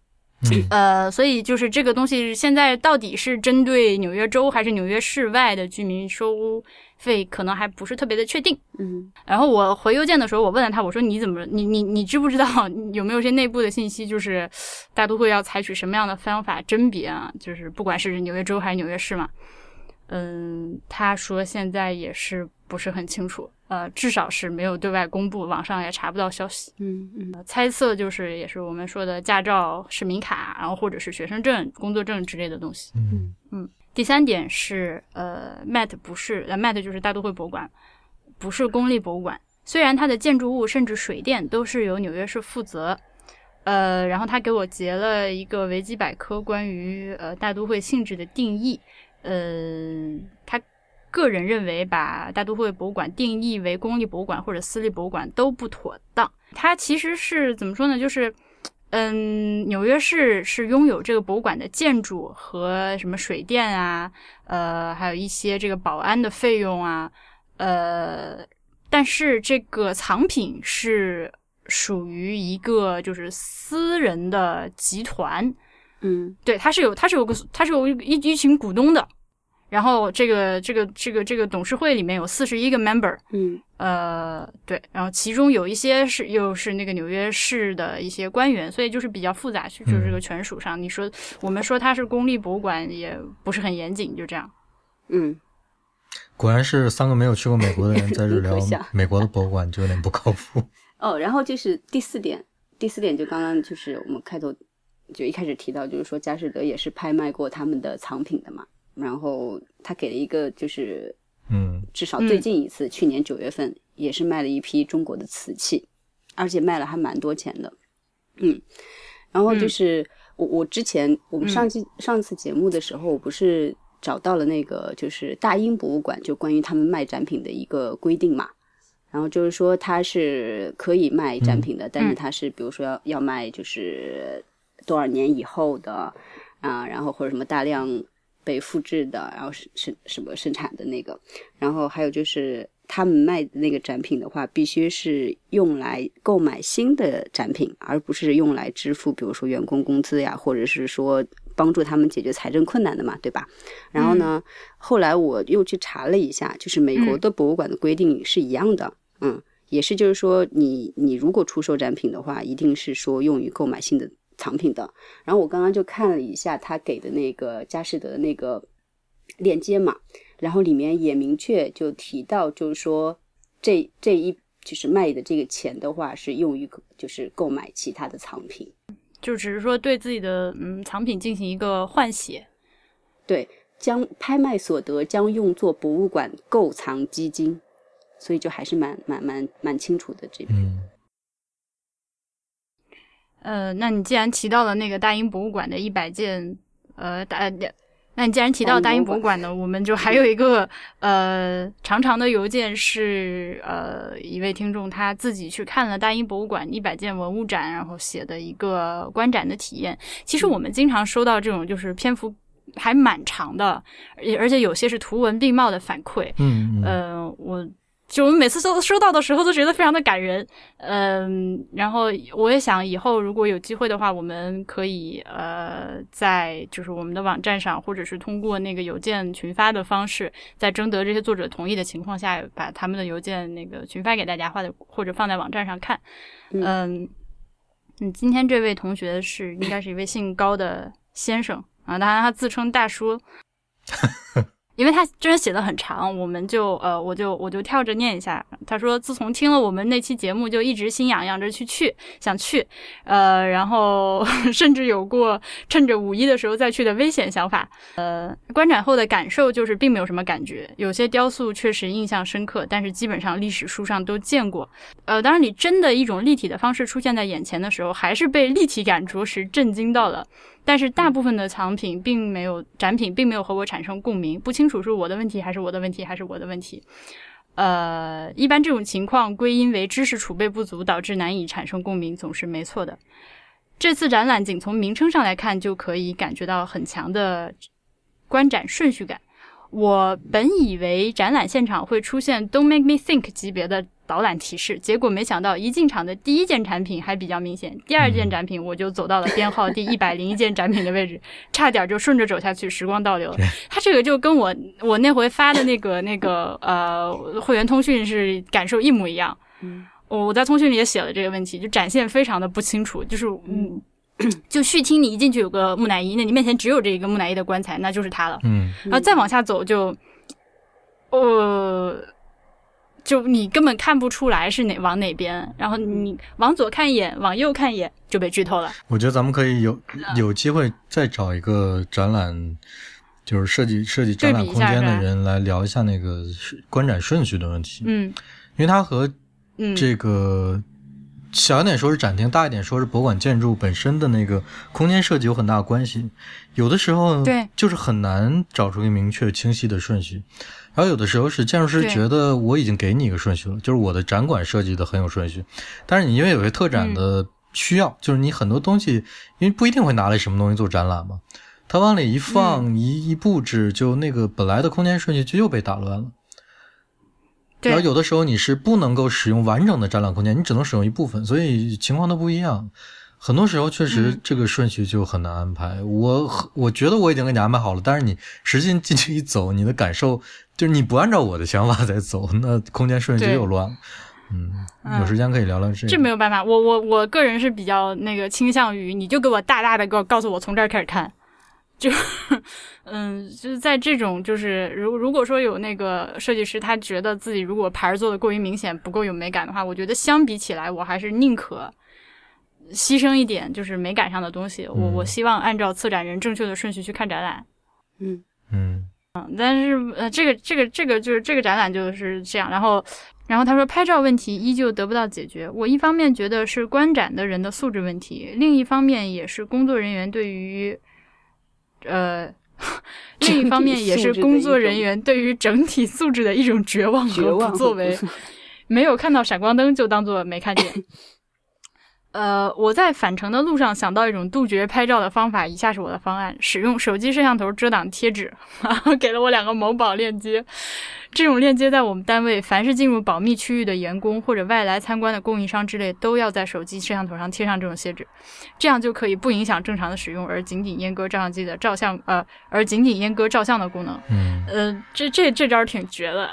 [SPEAKER 1] 呃，所以就是这个东西现在到底是针对纽约州还是纽约市外的居民收费，可能还不是特别的确定。
[SPEAKER 3] 嗯，
[SPEAKER 1] 然后我回邮件的时候，我问了他，我说你怎么，你你你知不知道有没有些内部的信息，就是大都会要采取什么样的方法甄别啊？就是不管是纽约州还是纽约市嘛。嗯，他说现在也是不是很清楚。呃，至少是没有对外公布，网上也查不到消息。
[SPEAKER 3] 嗯嗯，
[SPEAKER 1] 猜测就是也是我们说的驾照、市民卡，然后或者是学生证、工作证之类的东西。
[SPEAKER 2] 嗯
[SPEAKER 1] 嗯。第三点是，呃，Met 不是，呃，Met 就是大都会博物馆，不是公立博物馆。虽然它的建筑物甚至水电都是由纽约市负责。呃，然后他给我截了一个维基百科关于呃大都会性质的定义。呃，他。个人认为，把大都会博物馆定义为公立博物馆或者私立博物馆都不妥当。它其实是怎么说呢？就是，嗯，纽约市是拥有这个博物馆的建筑和什么水电啊，呃，还有一些这个保安的费用啊，呃，但是这个藏品是属于一个就是私人的集团，
[SPEAKER 3] 嗯，
[SPEAKER 1] 对，它是有，它是有个，它是有一一群股东的。然后这个这个这个这个董事会里面有四十一个 member，
[SPEAKER 3] 嗯，
[SPEAKER 1] 呃，对，然后其中有一些是又是那个纽约市的一些官员，所以就是比较复杂，就是这个权属上，你说我们说它是公立博物馆也不是很严谨，就这样。
[SPEAKER 3] 嗯，
[SPEAKER 2] 果然是三个没有去过美国的人在这聊美国的博物馆，就有点不靠谱。(laughs)
[SPEAKER 3] 哦，然后就是第四点，第四点就刚刚就是我们开头就一开始提到，就是说佳士得也是拍卖过他们的藏品的嘛。然后他给了一个，就是
[SPEAKER 2] 嗯，
[SPEAKER 3] 至少最近一次，去年九月份也是卖了一批中国的瓷器，而且卖了还蛮多钱的，嗯。然后就是我我之前我们上期上次节目的时候，我不是找到了那个就是大英博物馆就关于他们卖展品的一个规定嘛，然后就是说它是可以卖展品的，但是它是比如说要要卖就是多少年以后的啊，然后或者什么大量。被复制的，然后是是什么生产的那个，然后还有就是他们卖的那个展品的话，必须是用来购买新的展品，而不是用来支付，比如说员工工资呀，或者是说帮助他们解决财政困难的嘛，对吧？然后呢，后来我又去查了一下，就是美国的博物馆的规定是一样的，嗯，也是就是说，你你如果出售展品的话，一定是说用于购买新的。藏品的，然后我刚刚就看了一下他给的那个佳士得的那个链接嘛，然后里面也明确就提到，就是说这这一就是卖的这个钱的话，是用于就是购买其他的藏品，
[SPEAKER 1] 就只是说对自己的嗯藏品进行一个换血。
[SPEAKER 3] 对，将拍卖所得将用作博物馆购藏基金，所以就还是蛮蛮蛮蛮清楚的这边。
[SPEAKER 2] 嗯
[SPEAKER 1] 呃，那你既然提到了那个大英博物馆的一百件，呃，大，那你既然提到大英博物馆呢，我们就还有一个呃长长的邮件是呃一位听众他自己去看了大英博物馆一百件文物展，然后写的一个观展的体验。其实我们经常收到这种就是篇幅还蛮长的，而而且有些是图文并茂的反馈。
[SPEAKER 2] 嗯嗯
[SPEAKER 1] 呃，我就我们每次收收到的时候都觉得非常的感人，嗯，然后我也想以后如果有机会的话，我们可以呃在就是我们的网站上，或者是通过那个邮件群发的方式，在征得这些作者同意的情况下，把他们的邮件那个群发给大家，或者或者放在网站上看，嗯，嗯，今天这位同学是应该是一位姓高的先生啊，当然他自称大叔。(laughs) 因为他真的写的很长，我们就呃，我就我就跳着念一下。他说，自从听了我们那期节目，就一直心痒痒着去去，想去，呃，然后 (laughs) 甚至有过趁着五一的时候再去的危险想法。呃，观展后的感受就是并没有什么感觉，有些雕塑确实印象深刻，但是基本上历史书上都见过。呃，当然，你真的一种立体的方式出现在眼前的时候，还是被立体感着实震惊到了。但是大部分的藏品并没有展品，并没有和我产生共鸣，不清楚是我的问题还是我的问题还是我的问题。呃，一般这种情况归因为知识储备不足，导致难以产生共鸣，总是没错的。这次展览仅从名称上来看，就可以感觉到很强的观展顺序感。我本以为展览现场会出现 “Don't make me think” 级别的导览提示，结果没想到一进场的第一件产品还比较明显，第二件展品我就走到了编号 (laughs) 第一百零一件展品的位置，差点就顺着走下去，时光倒流。它这个就跟我我那回发的那个那个呃会员通讯是感受一模一样。
[SPEAKER 3] 嗯，
[SPEAKER 1] 我在通讯里也写了这个问题，就展现非常的不清楚，就是嗯。就续听，你一进去有个木乃伊，那你面前只有这一个木乃伊的棺材，那就是它了。
[SPEAKER 2] 嗯，
[SPEAKER 1] 然后再往下走就，呃，就你根本看不出来是哪往哪边，然后你往左看一眼，往右看一眼就被剧透了。
[SPEAKER 2] 我觉得咱们可以有有机会再找一个展览，就是设计设计展览空间的人来聊一下那个观展顺序的问题。
[SPEAKER 1] 嗯，
[SPEAKER 2] 因为它和
[SPEAKER 1] 嗯
[SPEAKER 2] 这个。小一点说是展厅，大一点说是博物馆建筑本身的那个空间设计有很大关系。有的时候
[SPEAKER 1] 对，
[SPEAKER 2] 就是很难找出一个明确清晰的顺序。然后有的时候是建筑师觉得我已经给你一个顺序了，就是我的展馆设计的很有顺序。但是你因为有些特展的需要，就是你很多东西，因为不一定会拿来什么东西做展览嘛，它往里一放一一布置，就那个本来的空间顺序就又被打乱了。然后有的时候你是不能够使用完整的展览空间，你只能使用一部分，所以情况都不一样。很多时候确实这个顺序就很难安排。我我觉得我已经给你安排好了，但是你实际进去一走，你的感受就是你不按照我的想法在走，那空间顺序就又乱了。嗯，有时间可以聊聊这。
[SPEAKER 1] 这没有办法，我我我个人是比较那个倾向于，你就给我大大的告告诉我从这儿开始看。就，嗯，就是在这种，就是如如果说有那个设计师，他觉得自己如果牌儿做的过于明显，不够有美感的话，我觉得相比起来，我还是宁可牺牲一点，就是美感上的东西。我我希望按照策展人正确的顺序去看展览。
[SPEAKER 3] 嗯
[SPEAKER 2] 嗯
[SPEAKER 1] 嗯，但是呃，这个这个这个就是这个展览就是这样。然后然后他说，拍照问题依旧得不到解决。我一方面觉得是观展的人的素质问题，另一方面也是工作人员对于。呃，(laughs) 另一方面也是工作人员对于整体素质的一种绝望和不作为，(laughs) 没有看到闪光灯就当做没看见。(laughs) 呃，我在返程的路上想到一种杜绝拍照的方法，以下是我的方案：使用手机摄像头遮挡贴纸，(laughs) 给了我两个某宝链接。这种链接在我们单位，凡是进入保密区域的员工或者外来参观的供应商之类，都要在手机摄像头上贴上这种贴纸，这样就可以不影响正常的使用，而仅仅阉割照相机的照相呃，而仅仅阉割照相的功能。
[SPEAKER 2] 嗯，
[SPEAKER 1] 呃，这这这招挺绝的。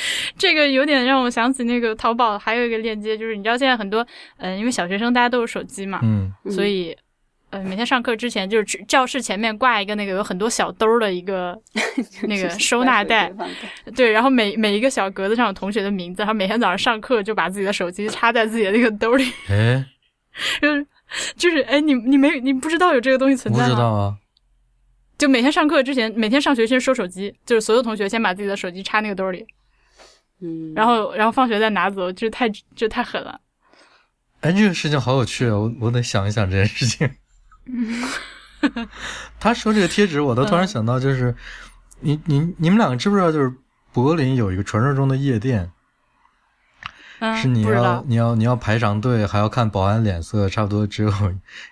[SPEAKER 1] (laughs) 这个有点让我想起那个淘宝还有一个链接，就是你知道现在很多，嗯，因为小学生大家都有手机嘛，
[SPEAKER 2] 嗯，
[SPEAKER 1] 所以。呃，每天上课之前，就是教室前面挂一个那个有很多小兜儿的一个 (laughs) 那个收纳袋，对，然后每每一个小格子上有同学的名字，然后每天早上上课就把自己的手机插在自己的那个兜里，
[SPEAKER 2] 哎，(laughs)
[SPEAKER 1] 就是就是哎，你你没你不知道有这个东西存在吗？
[SPEAKER 2] 不知道啊。
[SPEAKER 1] 就每天上课之前，每天上学先收手机，就是所有同学先把自己的手机插那个兜里，
[SPEAKER 3] 嗯，
[SPEAKER 1] 然后然后放学再拿走，就太就太狠了。
[SPEAKER 2] 哎，这个事情好有趣啊！我我得想一想这件事情。(laughs) 他说这个贴纸，我都突然想到，就是你你你们两个知不知道？就是柏林有一个传说中的夜店，
[SPEAKER 1] 嗯，
[SPEAKER 2] 是你要你要你要排长队，还要看保安脸色，差不多只有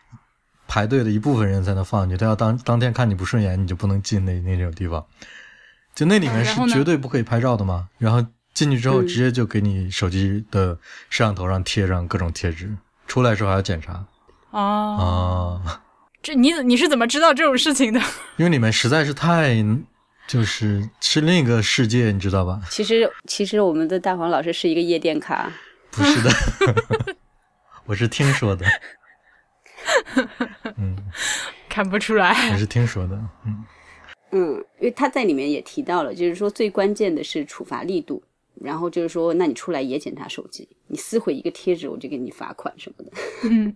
[SPEAKER 2] (laughs) 排队的一部分人才能放进去。他要当当天看你不顺眼，你就不能进那那种地方。就那里面是绝对不可以拍照的嘛。然后进去之后，
[SPEAKER 3] 嗯。
[SPEAKER 2] 直接就给你手机的摄像头上贴上各种贴纸，出来的时候还要检查。
[SPEAKER 1] 哦，
[SPEAKER 2] 啊。
[SPEAKER 1] 这你你是怎么知道这种事情的？(laughs)
[SPEAKER 2] 因为里面实在是太，就是是另一个世界，你知道吧？
[SPEAKER 3] 其实其实我们的大黄老师是一个夜店咖，
[SPEAKER 2] 不是的，(laughs) (laughs) 我是听说的，嗯，
[SPEAKER 1] 看不出来。
[SPEAKER 2] 我是听说的，嗯，
[SPEAKER 3] 嗯，因为他在里面也提到了，就是说最关键的是处罚力度，然后就是说，那你出来也检查手机，你撕毁一个贴纸，我就给你罚款什么的。(laughs)
[SPEAKER 1] 嗯，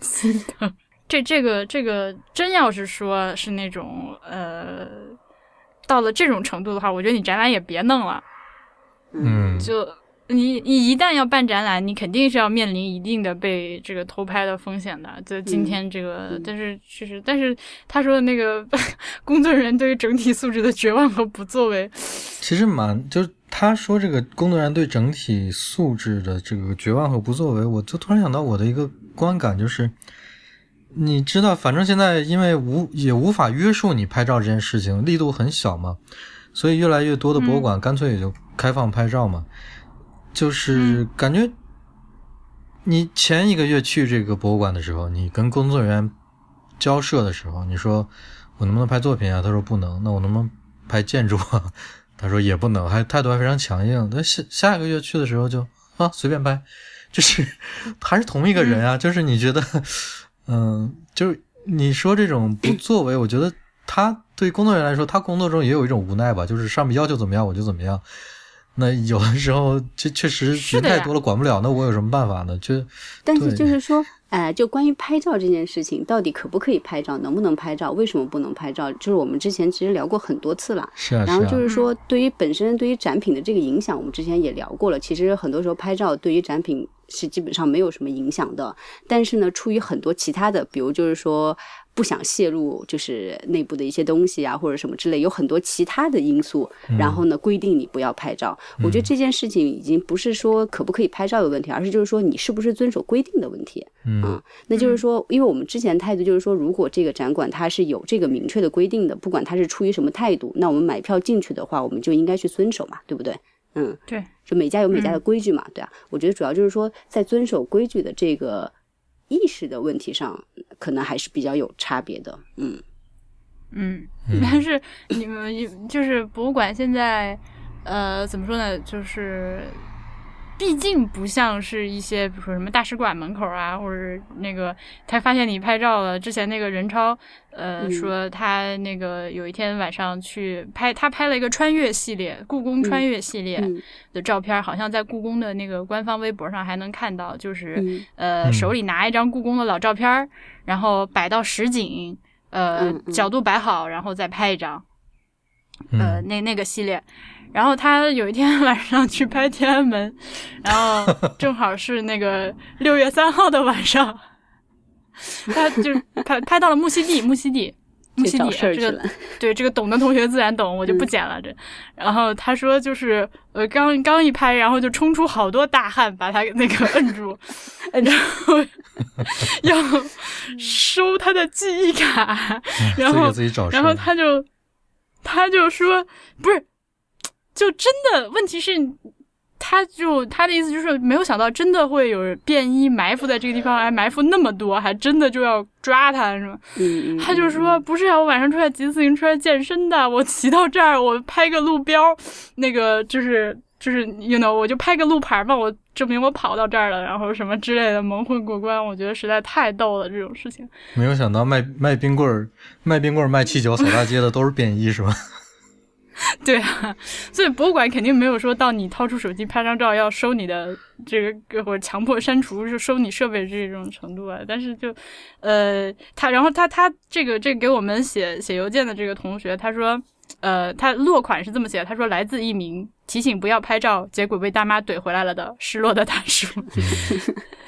[SPEAKER 1] 是的。这这个这个真要是说是那种呃，到了这种程度的话，我觉得你展览也别弄了。
[SPEAKER 2] 嗯，
[SPEAKER 1] 就你你一旦要办展览，你肯定是要面临一定的被这个偷拍的风险的。就今天这个，
[SPEAKER 3] 嗯
[SPEAKER 1] 但是确实，但是他说的那个 (laughs) 工作人员对于整体素质的绝望和不作为，
[SPEAKER 2] 其实蛮就是他说这个工作人员对整体素质的这个绝望和不作为，我就突然想到我的一个观感就是，你知道，反正现在因为无也无法约束你拍照这件事情，力度很小嘛，所以越来越多的博物馆干脆也就开放拍照嘛，就是感觉你前一个月去这个博物馆的时候，你跟工作人员交涉的时候，你说我能不能拍作品啊？他说不能，那我能不能拍建筑啊？他说也不能，还态度还非常强硬。那下下一个月去的时候就啊随便拍，(laughs) 就是还是同一个人啊。就是你觉得，(laughs) 嗯，就是你说这种不作为，我觉得他对工作人员来说，他工作中也有一种无奈吧，就是上面要求怎么样我就怎么样。那有的时候这确实人太多了，管不了，那我有什么办法呢？就
[SPEAKER 3] 但是
[SPEAKER 2] 对
[SPEAKER 3] 就是说，哎、就关于拍照这件事情，到底可不可以拍照，能不能拍照，为什么不能拍照？就是我们之前其实聊过很多次了。
[SPEAKER 2] 是啊，
[SPEAKER 3] 然后就是说，对于本身对于展品的这个影响，我们之前也聊过了。其实很多时候拍照对于展品是基本上没有什么影响的，但是呢，出于很多其他的，比如就是说不想泄露就是内部的一些东西啊，或者什么之类，有很多其他的因素，然后呢规定你不要拍照。我觉得这件事情已经不是说可不可以拍照的问题，而是就是说你是不是遵守规定的问题。
[SPEAKER 2] 嗯
[SPEAKER 3] 那就是说，因为我们之前态度就是说，如果这个展馆它是有这个明确的规定的，不管它是出于什么态度，那我们买票进去的话，我们就应该去遵守嘛，对不对？嗯，
[SPEAKER 1] 对，
[SPEAKER 3] 就每家有每家的规矩嘛，对啊。我觉得主要就是说，在遵守规矩的这个意识的问题上，可能还是比较有差别的。嗯
[SPEAKER 1] 嗯，但是你们就是博物馆现在，呃，怎么说呢？就是毕竟不像是一些，比如说什么大使馆门口啊，或者那个他发现你拍照了。之前那个任超，呃，
[SPEAKER 3] 嗯
[SPEAKER 1] 说他那个有一天晚上去拍，他拍了一个穿越系列，故宫穿越系列
[SPEAKER 3] 嗯
[SPEAKER 1] 的照片，好像在故宫的那个官方微博上还能看到，就是。
[SPEAKER 3] 嗯
[SPEAKER 1] 呃，
[SPEAKER 2] 嗯
[SPEAKER 1] 手里拿一张故宫的老照片儿，然后摆到实景，呃，
[SPEAKER 3] 嗯嗯
[SPEAKER 1] 角度摆好，然后再拍一张，呃，
[SPEAKER 2] 嗯
[SPEAKER 1] 那那个系列。然后他有一天晚上去拍天安门，然后正好是那个六月三号的晚上，他就 (laughs) 拍拍到了木樨地，木樨地，木
[SPEAKER 3] 去找
[SPEAKER 1] 樨地这个。对这个懂的同学自然懂，我就不
[SPEAKER 3] 嗯
[SPEAKER 1] 剪了这。然后他说就是呃刚刚一拍，然后就冲出好多大汉，把他那个摁住，然后要收他的记忆卡，然后
[SPEAKER 2] 自己找事
[SPEAKER 1] 然后。他就他就说不是，就真的问题是。他就他的意思就是没有想到真的会有便衣埋伏在这个地方，还埋伏那么多，还真的就要抓他，是吗？他就说不是啊，我晚上出来骑自行车健身的，我骑到这儿，我拍个路标，那个就是就是 you know，我就拍个路牌嘛，我证明我跑到这儿了，然后什么之类的蒙混过关，我觉得实在太逗了这种事情。
[SPEAKER 2] 没有想到卖卖冰棍儿、卖冰棍儿、卖气球扫大街的都是便衣，是吧？(laughs)
[SPEAKER 1] 对啊，所以博物馆肯定没有说到你掏出手机拍张照要收你的这个或者强迫删除是收你设备这种程度啊。但是就，呃，他然后他他这个这给我们写写邮件的这个同学他说，呃，他落款是这么写，他说来自一名提醒不要拍照，结果被大妈怼回来了的失落的大叔。(laughs)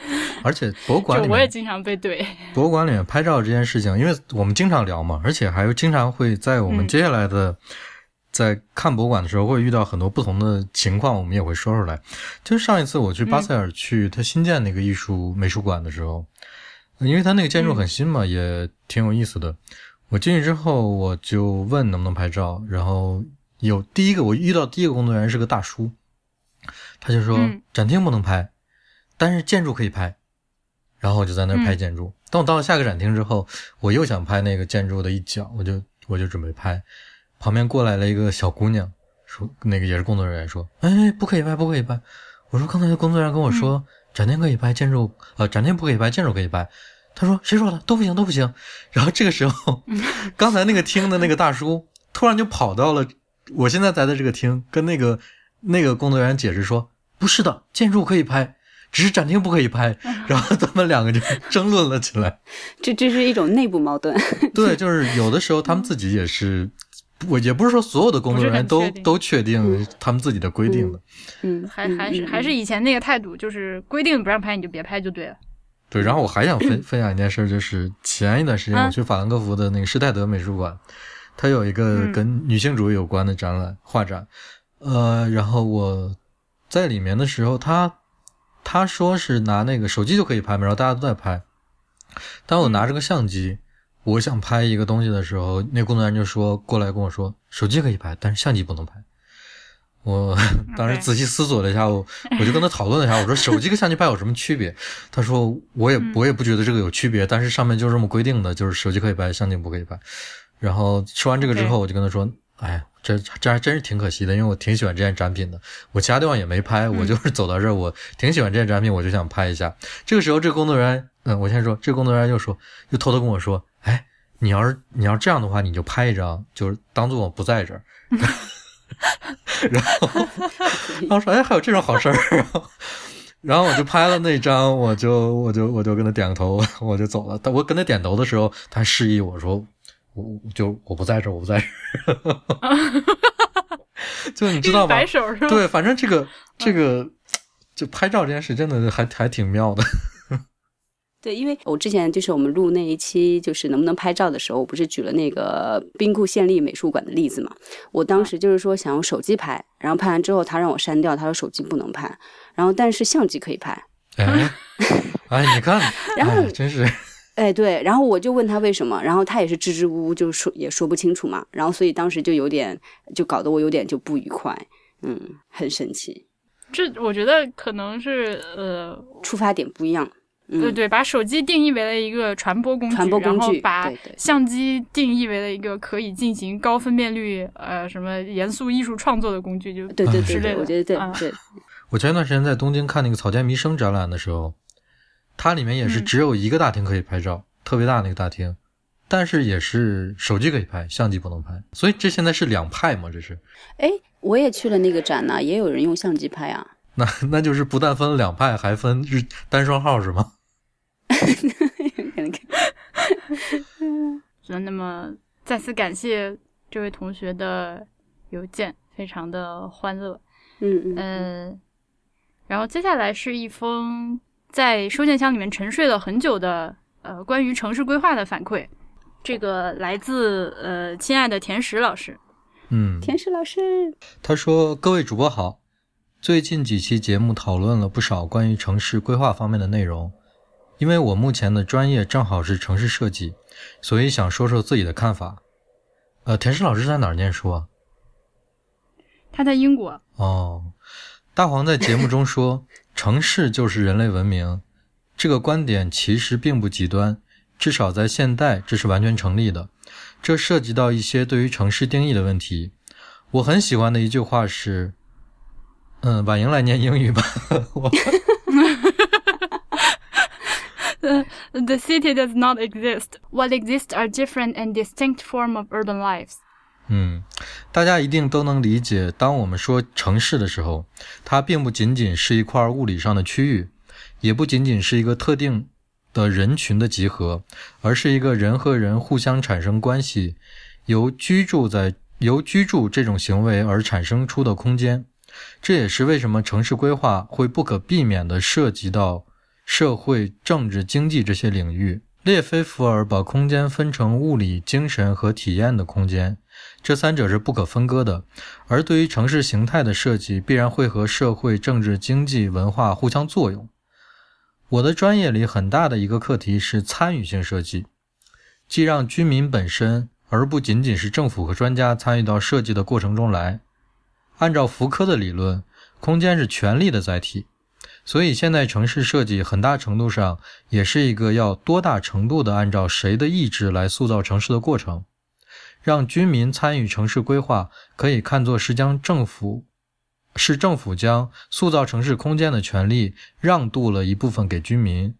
[SPEAKER 1] (laughs)
[SPEAKER 2] 而且博物馆里
[SPEAKER 1] 我也经常被怼。
[SPEAKER 2] 博物馆里面拍照这件事情，因为我们经常聊嘛，而且还经常会在我们接下来的。在看博物馆的时候，会遇到很多不同的情况，我们也会说出来。就是上一次我去巴塞尔去他新建那个艺术美术馆的时候，因为他那个建筑很新嘛，也挺有意思的。我进去之后，我就问能不能拍照，然后有第一个我遇到第一个工作人员是个大叔，他就说展厅不能拍，但是建筑可以拍。然后我就在那儿拍建筑。等我到了下个展厅之后，我又想拍那个建筑的一角，我就我就准备拍。旁边过来了一个小姑娘，说：“那个也是工作人员，说，哎，不可以拍，不可以拍。”我说：“刚才的工作人员跟我说，展厅可以拍，建筑呃，展厅不可以拍，建筑可以拍。”他说：“谁说的？都不行，都不行。(laughs) ”然后这个时候，刚才那个厅的那个大叔突然就跑到了我现在在的这个厅，跟那个那个工作人员解释说：“不是的，建筑可以拍，只是展厅不可以拍。”然后他们两个就争论了起来。(laughs)
[SPEAKER 3] 这这是一种内部矛盾。(laughs)
[SPEAKER 2] 对，就是有的时候他们自己也是。我也不是说所有的工作人员都都确定他们自己的规定的，
[SPEAKER 3] 嗯，
[SPEAKER 1] 还还是还是以前那个态度，就是规定不让拍你就别拍就对了。
[SPEAKER 2] 对，然后我还想分分享一件事，就是前一段时间我去法兰克福的那个施泰德美术馆，它有一个跟女性主义有关的展览画展，呃，然后我在里面的时候，他他说是拿那个手机就可以拍嘛，然后大家都在拍，但我拿着个相机。我想拍一个东西的时候，那工作人员就说过来跟我说，手机可以拍，但是相机不能拍。我 (laughs) 当时仔细思索了一下，我 (laughs) 我就跟他讨论了一下，我说手机跟相机拍有什么区别？他说我也我也不觉得这个有区别，但是上面就这么规定的，就是手机可以拍，相机不可以拍。然后说完这个之后，我就跟他说，哎，这这还真是挺可惜的，因为我挺喜欢这件展品的。我其他地方也没拍，我就是走到这儿，我挺喜欢这件展品，我就想拍一下。这个时候，这个工作人员，嗯，我先说，这个工作人员又说，又偷偷跟我说。哎，你要是你要这样的话，你就拍一张，就是当做我不在这儿。(laughs) 然后，(laughs) 然后说，哎，还有这种好事儿。然后我就拍了那张，我就我就我就跟他点个头，我就走了。但我跟他点头的时候，他示意我说，我就我不在这儿，我不在这儿。(laughs) 就你知道吧？对，反正这个这个就拍照这件事，真的还还挺妙的。
[SPEAKER 3] 对，因为我之前就是我们录那一期，就是能不能拍照的时候，我不是举了那个兵库县立美术馆的例子嘛？我当时就是说想用手机拍，然后拍完之后他让我删掉，他说手机不能拍，然后但是相机可以拍。
[SPEAKER 2] 哎，哎，你看，(laughs)
[SPEAKER 3] 然后
[SPEAKER 2] 真是，(laughs)
[SPEAKER 3] 哎，对，然后我就问他为什么，然后他也是支支吾吾，就说也说不清楚嘛，然后所以当时就有点，就搞得我有点就不愉快，嗯，很神奇。
[SPEAKER 1] 这我觉得可能是呃，
[SPEAKER 3] 出发点不一样。
[SPEAKER 1] 对对，把手机定义为了一个传播工具，
[SPEAKER 3] 传播工具，
[SPEAKER 1] 把相机定义为了一个可以进行高分辨率呃什么严肃艺术创作的工具，就
[SPEAKER 3] 对对对，我觉得对对。
[SPEAKER 2] 我前一段时间在东京看那个草间弥生展览的时候，它里面也是只有一个大厅可以拍照，特别大那个大厅，但是也是手机可以拍，相机不能拍，所以这现在是两派嘛？这是？
[SPEAKER 3] 哎，我也去了那个展呢，也有人用相机拍啊。
[SPEAKER 2] 那那就是不但分两派，还分日单双号是吗？(laughs) (laughs)
[SPEAKER 1] 那么再次感谢这位同学的邮件，非常的欢乐。
[SPEAKER 3] 嗯
[SPEAKER 1] 嗯。然后接下来是一封在收件箱里面沉睡了很久的呃关于城市规划的反馈，这个来自呃亲爱的田石老师。
[SPEAKER 2] 嗯，
[SPEAKER 3] 田石老师，
[SPEAKER 2] 他说：“各位主播好，最近几期节目讨论了不少关于城市规划方面的内容。”因为我目前的专业正好是城市设计，所以想说说自己的看法。呃，田石老师在哪儿念书啊？
[SPEAKER 1] 他在英国。
[SPEAKER 2] 哦，大黄在节目中说，(laughs) 城市就是人类文明，这个观点其实并不极端，至少在现代这是完全成立的。这涉及到一些对于城市定义的问题。我很喜欢的一句话是：嗯，婉莹来念英语吧。(laughs) 我 (laughs)
[SPEAKER 1] The city does not exist. What exists are different and distinct form of urban lives.
[SPEAKER 2] 嗯，大家一定都能理解，当我们说城市的时候，它并不仅仅是一块物理上的区域，也不仅仅是一个特定的人群的集合，而是一个人和人互相产生关系，由居住在由居住这种行为而产生出的空间。这也是为什么城市规划会不可避免地涉及到社会、政治、经济这些领域。列菲弗尔把空间分成物理、精神和体验的空间，这三者是不可分割的。而对于城市形态的设计，必然会和社会、政治、经济、文化互相作用。我的专业里很大的一个课题是参与性设计，即让居民本身，而不仅仅是政府和专家参与到设计的过程中来。按照福柯的理论，空间是权力的载体。所以，现在城市设计很大程度上也是一个要多大程度的按照谁的意志来塑造城市的过程。让居民参与城市规划，可以看作是将政府是政府将塑造城市空间的权利让渡了一部分给居民。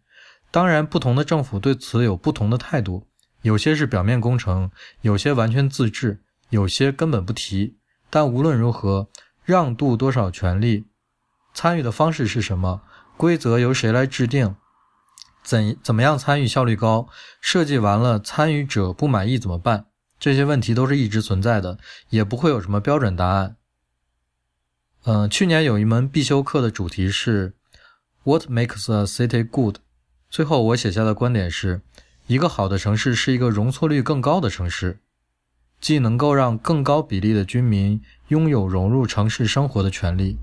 [SPEAKER 2] 当然，不同的政府对此有不同的态度，有些是表面工程，有些完全自治，有些根本不提。但无论如何，让渡多少权利？参与的方式是什么？规则由谁来制定？怎怎么样参与效率高？设计完了，参与者不满意怎么办？这些问题都是一直存在的，也不会有什么标准答案。嗯，去年有一门必修课的主题是 “What makes a city good”。最后我写下的观点是：一个好的城市是一个容错率更高的城市，既能够让更高比例的居民拥有融入城市生活的权利。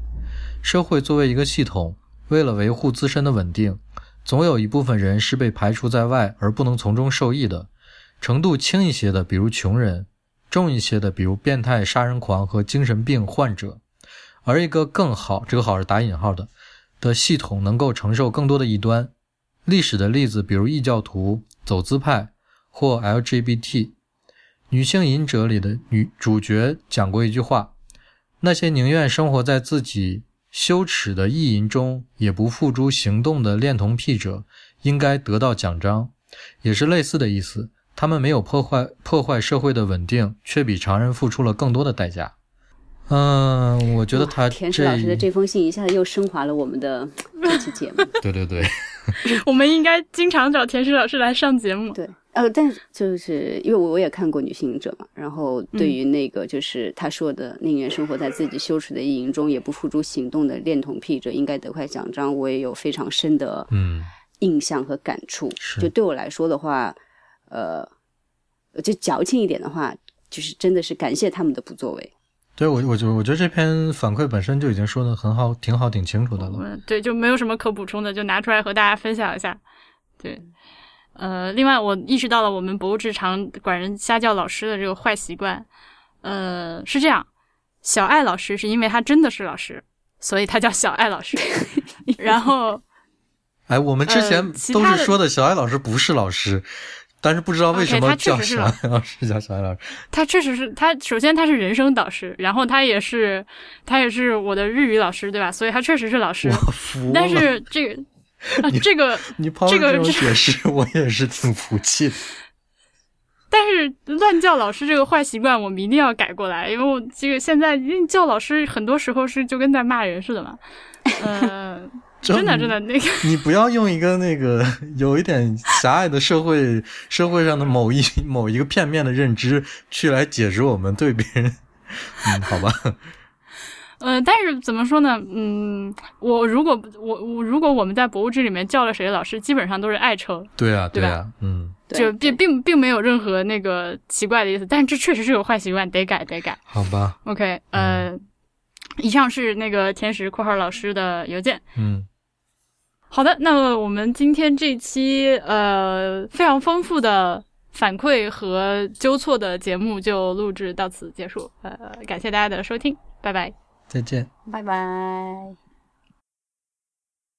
[SPEAKER 2] 社会作为一个系统，为了维护自身的稳定，总有一部分人是被排除在外而不能从中受益的。程度轻一些的，比如穷人；重一些的，比如变态杀人狂和精神病患者。而一个更好（这个好是打引号的）的系统，能够承受更多的异端。历史的例子，比如异教徒、走资派或 LGBT 女性隐者里的女主角讲过一句话：“那些宁愿生活在自己。”羞耻的意淫中也不付诸行动的恋童癖者，应该得到奖章，也是类似的意思。他们没有破坏破坏社会的稳定，却比常人付出了更多的代价。嗯，我觉得他
[SPEAKER 3] 田石老师的这封信一下子又升华了我们的这期节目。
[SPEAKER 2] 对 (laughs) 对对，(laughs)
[SPEAKER 1] 我们应该经常找田石老师来上节目。
[SPEAKER 3] 对。呃，但是就是因为我我也看过《女性者》嘛，然后对于那个就是他说的宁愿生活在自己羞耻的阴影中，也不付诸行动的恋童癖者应该得块奖章，我也有非常深的
[SPEAKER 2] 嗯
[SPEAKER 3] 印象和感触。就对我来说的话，呃，就矫情一点的话，就是真的是感谢他们的不作为。
[SPEAKER 2] 对我，我就我觉得这篇反馈本身就已经说的很好，挺好，挺清楚的了。
[SPEAKER 1] 嗯，对，就没有什么可补充的，就拿出来和大家分享一下。对。呃，另外我意识到了我们博物志常管人瞎叫老师的这个坏习惯。呃，是这样，小艾老师是因为他真的是老师，所以他叫小艾老师。(laughs) 然后，
[SPEAKER 2] 哎，我们之前都是说的小艾老师不是老师，但是不知道为什么 (laughs) 叫小艾老师叫小艾老师。
[SPEAKER 1] 他确实是他，首先他是人生导师，然后他也是他也是我的日语老师，对吧？所以他确实是老师。但是这个。(laughs) 啊，这个
[SPEAKER 2] 你抛这种解释，我也是挺服气的。(laughs)
[SPEAKER 1] 但是乱叫老师这个坏习惯，我们一定要改过来，因为我这个现在叫老师，很多时候是就跟在骂人似的嘛。嗯，(laughs) 真的真的那个，
[SPEAKER 2] 你不要用一个那个有一点狭隘的社会社会上的某一某一个片面的认知去来解释我们对别人。嗯，好吧。
[SPEAKER 1] 呃，但是怎么说呢？嗯，我如果我我如果我们在博物志里面叫了谁老师，基本上都是爱称。
[SPEAKER 2] 对啊，
[SPEAKER 1] 对
[SPEAKER 2] 啊？嗯，
[SPEAKER 1] 就并并并没有任何那个奇怪的意思。但是这确实是有坏习惯，得改得改。
[SPEAKER 2] 好吧。
[SPEAKER 1] OK，呃，以上是那个天使（括号老师）的邮件。
[SPEAKER 2] 嗯，
[SPEAKER 1] 好的，那么我们今天这期呃非常丰富的反馈和纠错的节目就录制到此结束。呃，感谢大家的收听，拜拜。
[SPEAKER 2] 再见，
[SPEAKER 3] 拜拜。